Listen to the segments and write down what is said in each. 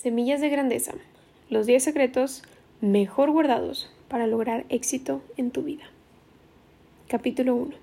Semillas de grandeza. Los 10 secretos mejor guardados para lograr éxito en tu vida. Capítulo 1.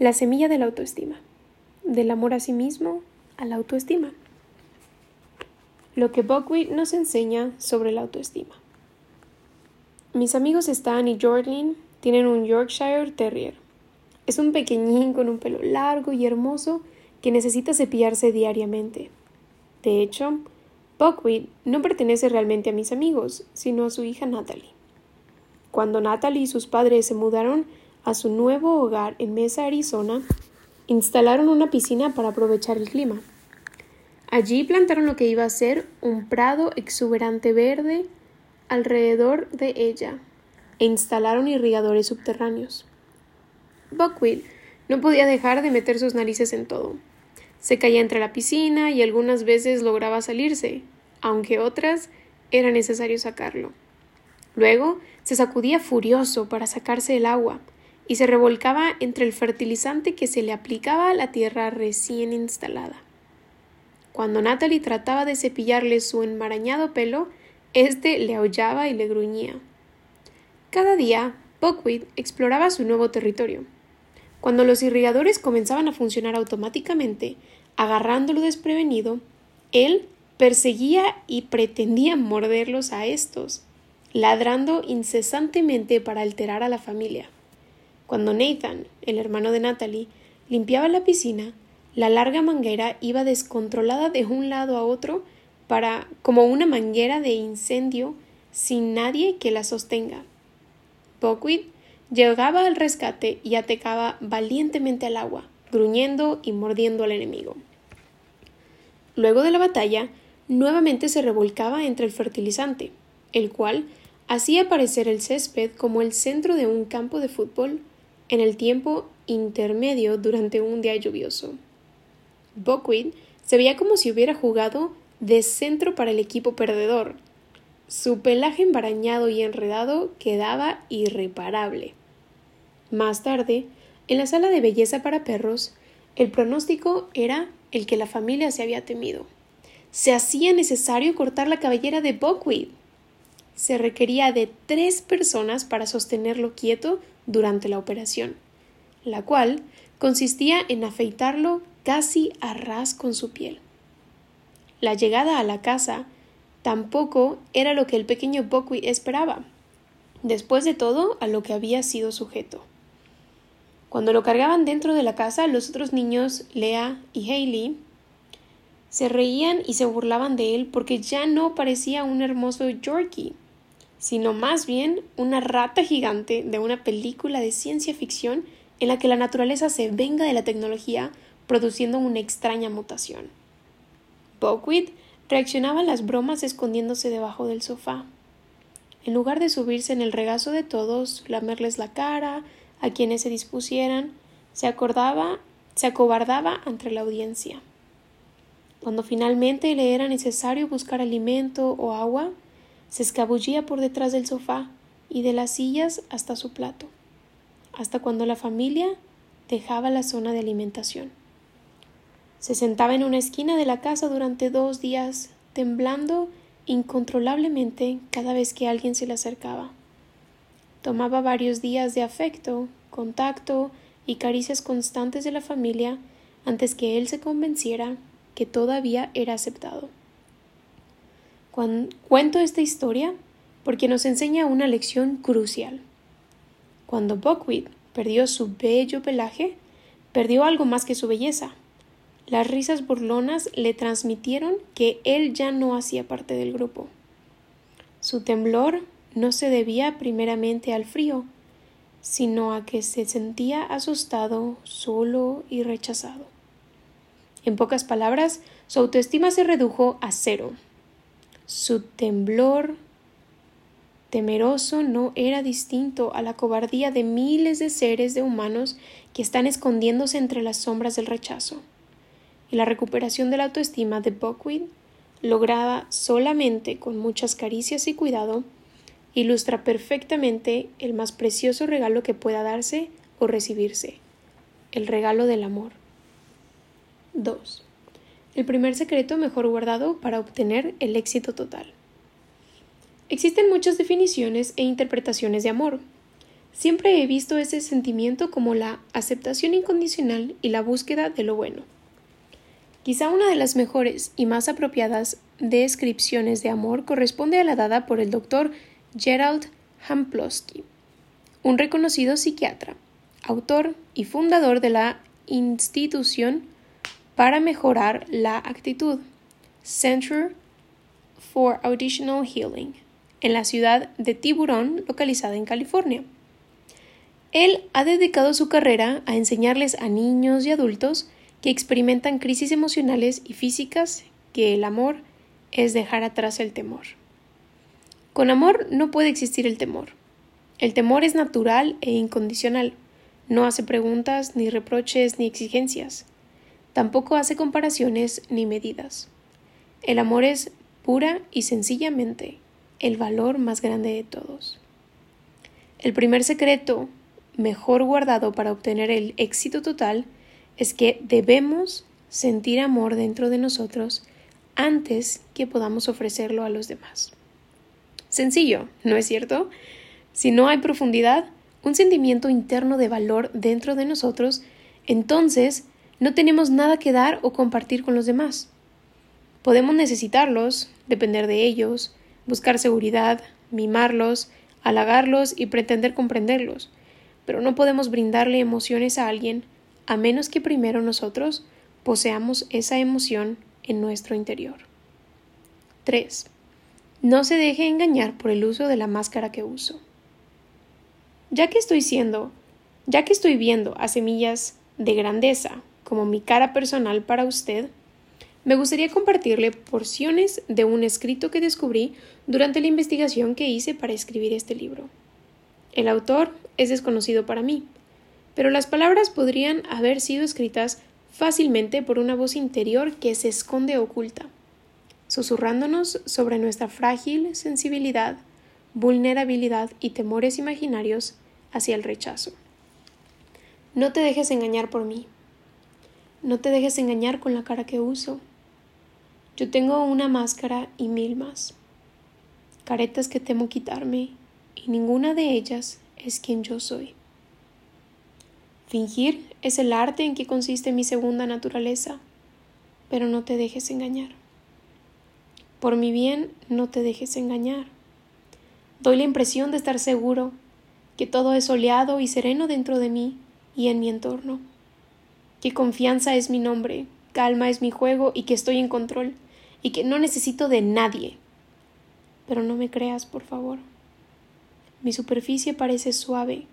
La semilla de la autoestima. Del amor a sí mismo a la autoestima. Lo que Buckwheat nos enseña sobre la autoestima. Mis amigos Stan y Jordan tienen un Yorkshire Terrier. Es un pequeñín con un pelo largo y hermoso que necesita cepillarse diariamente. De hecho, Buckwheat no pertenece realmente a mis amigos, sino a su hija Natalie. Cuando Natalie y sus padres se mudaron a su nuevo hogar en Mesa, Arizona, instalaron una piscina para aprovechar el clima. Allí plantaron lo que iba a ser un prado exuberante verde alrededor de ella e instalaron irrigadores subterráneos. Buckwheat no podía dejar de meter sus narices en todo. Se caía entre la piscina y algunas veces lograba salirse, aunque otras era necesario sacarlo. Luego se sacudía furioso para sacarse el agua y se revolcaba entre el fertilizante que se le aplicaba a la tierra recién instalada. Cuando Natalie trataba de cepillarle su enmarañado pelo, éste le aullaba y le gruñía. Cada día, Buckwheat exploraba su nuevo territorio. Cuando los irrigadores comenzaban a funcionar automáticamente, agarrándolo desprevenido, él perseguía y pretendía morderlos a estos, ladrando incesantemente para alterar a la familia. Cuando Nathan, el hermano de Natalie, limpiaba la piscina, la larga manguera iba descontrolada de un lado a otro para como una manguera de incendio sin nadie que la sostenga. Buckwheat llegaba al rescate y atacaba valientemente al agua, gruñendo y mordiendo al enemigo. Luego de la batalla, nuevamente se revolcaba entre el fertilizante, el cual hacía aparecer el césped como el centro de un campo de fútbol en el tiempo intermedio durante un día lluvioso. Buckwheat se veía como si hubiera jugado de centro para el equipo perdedor, su pelaje embarañado y enredado quedaba irreparable. Más tarde, en la sala de belleza para perros, el pronóstico era el que la familia se había temido. Se hacía necesario cortar la cabellera de Buckwheat. Se requería de tres personas para sostenerlo quieto durante la operación, la cual consistía en afeitarlo casi a ras con su piel. La llegada a la casa tampoco era lo que el pequeño Buckwheat esperaba, después de todo a lo que había sido sujeto. Cuando lo cargaban dentro de la casa, los otros niños, Lea y Hailey, se reían y se burlaban de él porque ya no parecía un hermoso Yorkie, sino más bien una rata gigante de una película de ciencia ficción en la que la naturaleza se venga de la tecnología produciendo una extraña mutación. Buckwheat reaccionaba a las bromas escondiéndose debajo del sofá. En lugar de subirse en el regazo de todos, lamerles la cara, a quienes se dispusieran, se acordaba, se acobardaba ante la audiencia. Cuando finalmente le era necesario buscar alimento o agua, se escabullía por detrás del sofá y de las sillas hasta su plato, hasta cuando la familia dejaba la zona de alimentación. Se sentaba en una esquina de la casa durante dos días, temblando incontrolablemente cada vez que alguien se le acercaba. Tomaba varios días de afecto, contacto y caricias constantes de la familia antes que él se convenciera que todavía era aceptado. cuento esta historia porque nos enseña una lección crucial. Cuando Buckwheat perdió su bello pelaje, perdió algo más que su belleza, las risas burlonas le transmitieron que él ya no hacía parte del grupo. Su temblor no se debía primeramente al frío, sino a que se sentía asustado, solo y rechazado. En pocas palabras, su autoestima se redujo a cero. Su temblor temeroso no era distinto a la cobardía de miles de seres de humanos que están escondiéndose entre las sombras del rechazo y la recuperación de la autoestima de Buckwheat, lograda solamente con muchas caricias y cuidado, ilustra perfectamente el más precioso regalo que pueda darse o recibirse, el regalo del amor. 2. El primer secreto mejor guardado para obtener el éxito total. Existen muchas definiciones e interpretaciones de amor. Siempre he visto ese sentimiento como la aceptación incondicional y la búsqueda de lo bueno. Quizá una de las mejores y más apropiadas descripciones de amor corresponde a la dada por el doctor Gerald Hamplowski, un reconocido psiquiatra, autor y fundador de la institución para mejorar la actitud, Center for Auditional Healing, en la ciudad de Tiburón, localizada en California. Él ha dedicado su carrera a enseñarles a niños y adultos que experimentan crisis emocionales y físicas que el amor es dejar atrás el temor. Con amor no puede existir el temor. El temor es natural e incondicional. No hace preguntas, ni reproches, ni exigencias. Tampoco hace comparaciones ni medidas. El amor es pura y sencillamente el valor más grande de todos. El primer secreto mejor guardado para obtener el éxito total es que debemos sentir amor dentro de nosotros antes que podamos ofrecerlo a los demás. Sencillo, ¿no es cierto? Si no hay profundidad, un sentimiento interno de valor dentro de nosotros, entonces no tenemos nada que dar o compartir con los demás. Podemos necesitarlos, depender de ellos, buscar seguridad, mimarlos, halagarlos y pretender comprenderlos, pero no podemos brindarle emociones a alguien a menos que primero nosotros poseamos esa emoción en nuestro interior. 3. No se deje engañar por el uso de la máscara que uso. Ya que estoy siendo, ya que estoy viendo a semillas de grandeza como mi cara personal para usted, me gustaría compartirle porciones de un escrito que descubrí durante la investigación que hice para escribir este libro. El autor es desconocido para mí, pero las palabras podrían haber sido escritas fácilmente por una voz interior que se esconde oculta, susurrándonos sobre nuestra frágil sensibilidad, vulnerabilidad y temores imaginarios hacia el rechazo. No te dejes engañar por mí. No te dejes engañar con la cara que uso. Yo tengo una máscara y mil más. Caretas que temo quitarme y ninguna de ellas es quien yo soy. Fingir es el arte en que consiste mi segunda naturaleza, pero no te dejes engañar. Por mi bien, no te dejes engañar. Doy la impresión de estar seguro que todo es soleado y sereno dentro de mí y en mi entorno que confianza es mi nombre, calma es mi juego y que estoy en control y que no necesito de nadie. Pero no me creas, por favor. Mi superficie parece suave,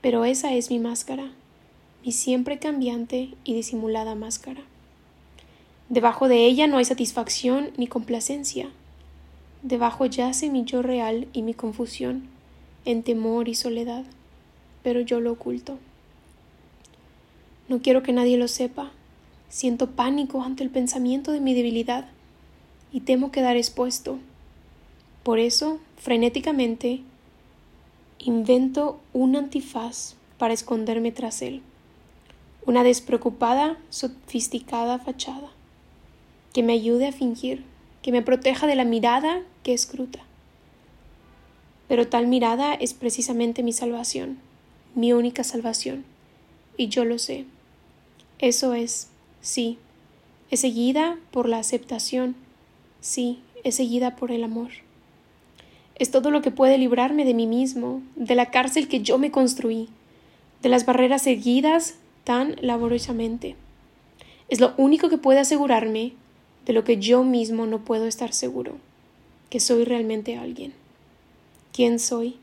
pero esa es mi máscara, mi siempre cambiante y disimulada máscara. Debajo de ella no hay satisfacción ni complacencia. Debajo yace mi yo real y mi confusión, en temor y soledad, pero yo lo oculto. No quiero que nadie lo sepa. Siento pánico ante el pensamiento de mi debilidad y temo quedar expuesto. Por eso, frenéticamente, invento un antifaz para esconderme tras él. Una despreocupada, sofisticada fachada que me ayude a fingir, que me proteja de la mirada que escruta. Pero tal mirada es precisamente mi salvación, mi única salvación, y yo lo sé. Eso es, sí, es seguida por la aceptación, sí, es seguida por el amor. Es todo lo que puede librarme de mí mismo, de la cárcel que yo me construí, de las barreras seguidas tan laboriosamente. Es lo único que puede asegurarme de lo que yo mismo no puedo estar seguro, que soy realmente alguien. ¿Quién soy?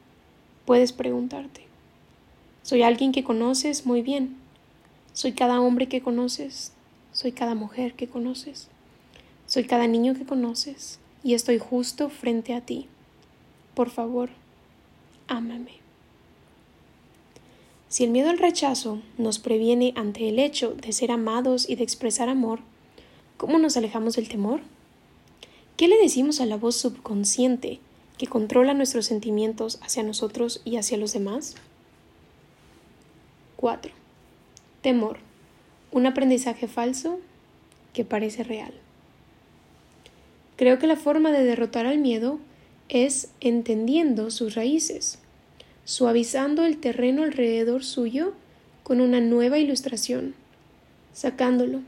Puedes preguntarte. Soy alguien que conoces muy bien, soy cada hombre que conoces, soy cada mujer que conoces, soy cada niño que conoces y estoy justo frente a ti. Por favor, ámame. Si el miedo al rechazo nos previene ante el hecho de ser amados y de expresar amor, ¿cómo nos alejamos del temor? ¿Qué le decimos a la voz subconsciente que controla nuestros sentimientos hacia nosotros y hacia los demás? 4. Temor. ¿Un aprendizaje falso? que parece real. Creo que la forma de derrotar al miedo es entendiendo sus raíces, suavizando el terreno alrededor suyo con una nueva ilustración, sacándolo,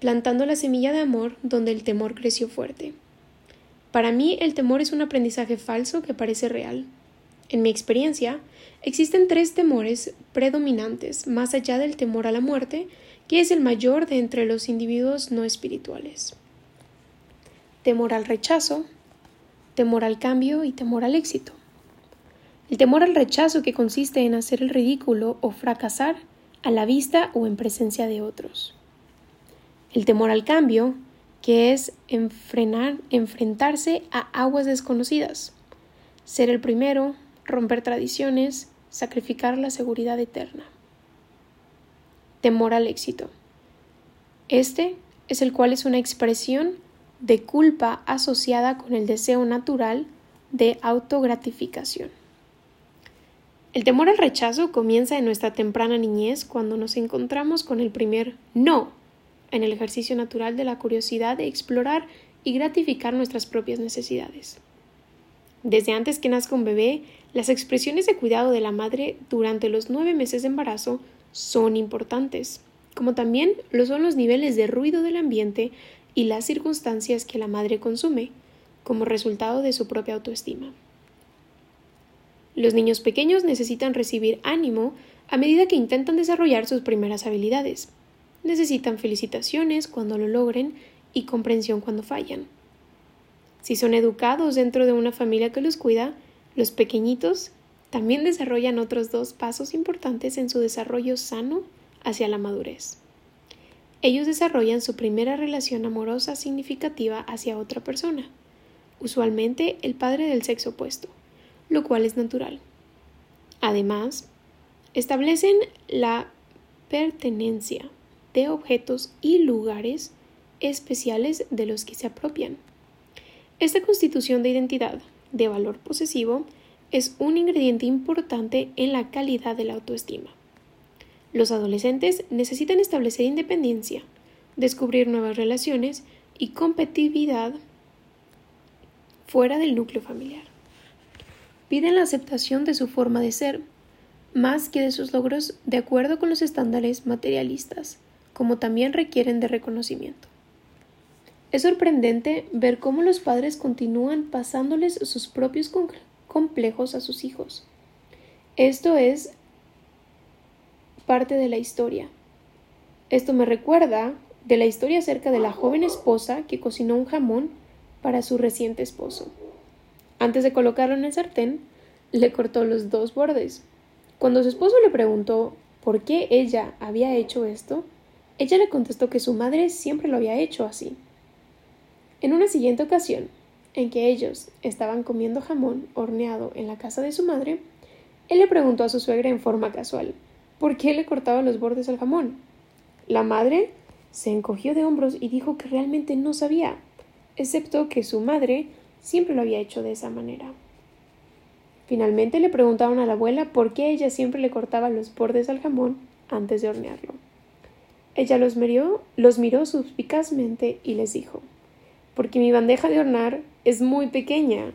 plantando la semilla de amor donde el temor creció fuerte. Para mí el temor es un aprendizaje falso que parece real. En mi experiencia, existen tres temores predominantes más allá del temor a la muerte, que es el mayor de entre los individuos no espirituales. Temor al rechazo, temor al cambio y temor al éxito. El temor al rechazo que consiste en hacer el ridículo o fracasar a la vista o en presencia de otros. El temor al cambio, que es enfrenar, enfrentarse a aguas desconocidas, ser el primero, romper tradiciones, sacrificar la seguridad eterna. Temor al éxito. Este es el cual es una expresión de culpa asociada con el deseo natural de autogratificación. El temor al rechazo comienza en nuestra temprana niñez cuando nos encontramos con el primer no en el ejercicio natural de la curiosidad de explorar y gratificar nuestras propias necesidades. Desde antes que nazca un bebé, las expresiones de cuidado de la madre durante los nueve meses de embarazo son importantes, como también lo son los niveles de ruido del ambiente y las circunstancias que la madre consume, como resultado de su propia autoestima. Los niños pequeños necesitan recibir ánimo a medida que intentan desarrollar sus primeras habilidades. Necesitan felicitaciones cuando lo logren y comprensión cuando fallan. Si son educados dentro de una familia que los cuida, los pequeñitos también desarrollan otros dos pasos importantes en su desarrollo sano hacia la madurez. Ellos desarrollan su primera relación amorosa significativa hacia otra persona, usualmente el padre del sexo opuesto lo cual es natural. Además, establecen la pertenencia de objetos y lugares especiales de los que se apropian. Esta constitución de identidad de valor posesivo es un ingrediente importante en la calidad de la autoestima. Los adolescentes necesitan establecer independencia, descubrir nuevas relaciones y competitividad fuera del núcleo familiar piden la aceptación de su forma de ser, más que de sus logros de acuerdo con los estándares materialistas, como también requieren de reconocimiento. Es sorprendente ver cómo los padres continúan pasándoles sus propios complejos a sus hijos. Esto es parte de la historia. Esto me recuerda de la historia acerca de la joven esposa que cocinó un jamón para su reciente esposo. Antes de colocarlo en el sartén, le cortó los dos bordes. Cuando su esposo le preguntó por qué ella había hecho esto, ella le contestó que su madre siempre lo había hecho así. En una siguiente ocasión, en que ellos estaban comiendo jamón horneado en la casa de su madre, él le preguntó a su suegra en forma casual por qué le cortaba los bordes al jamón. La madre se encogió de hombros y dijo que realmente no sabía, excepto que su madre siempre lo había hecho de esa manera. Finalmente le preguntaron a la abuela por qué ella siempre le cortaba los bordes al jamón antes de hornearlo. Ella los miró, los miró suspicazmente y les dijo porque mi bandeja de hornar es muy pequeña